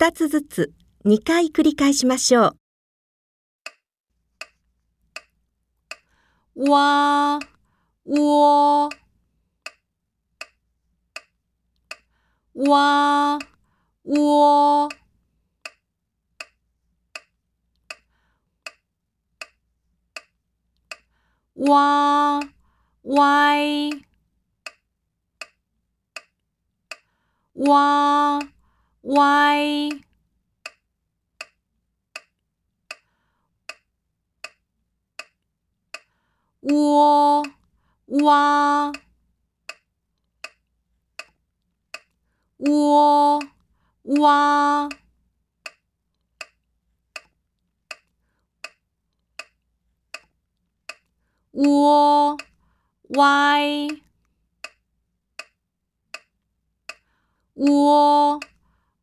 2つずつ2回繰り返しましょう。わおわおわわいわ歪，窝哇，窝哇，窝歪，窝。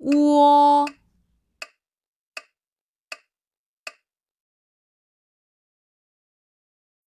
窝。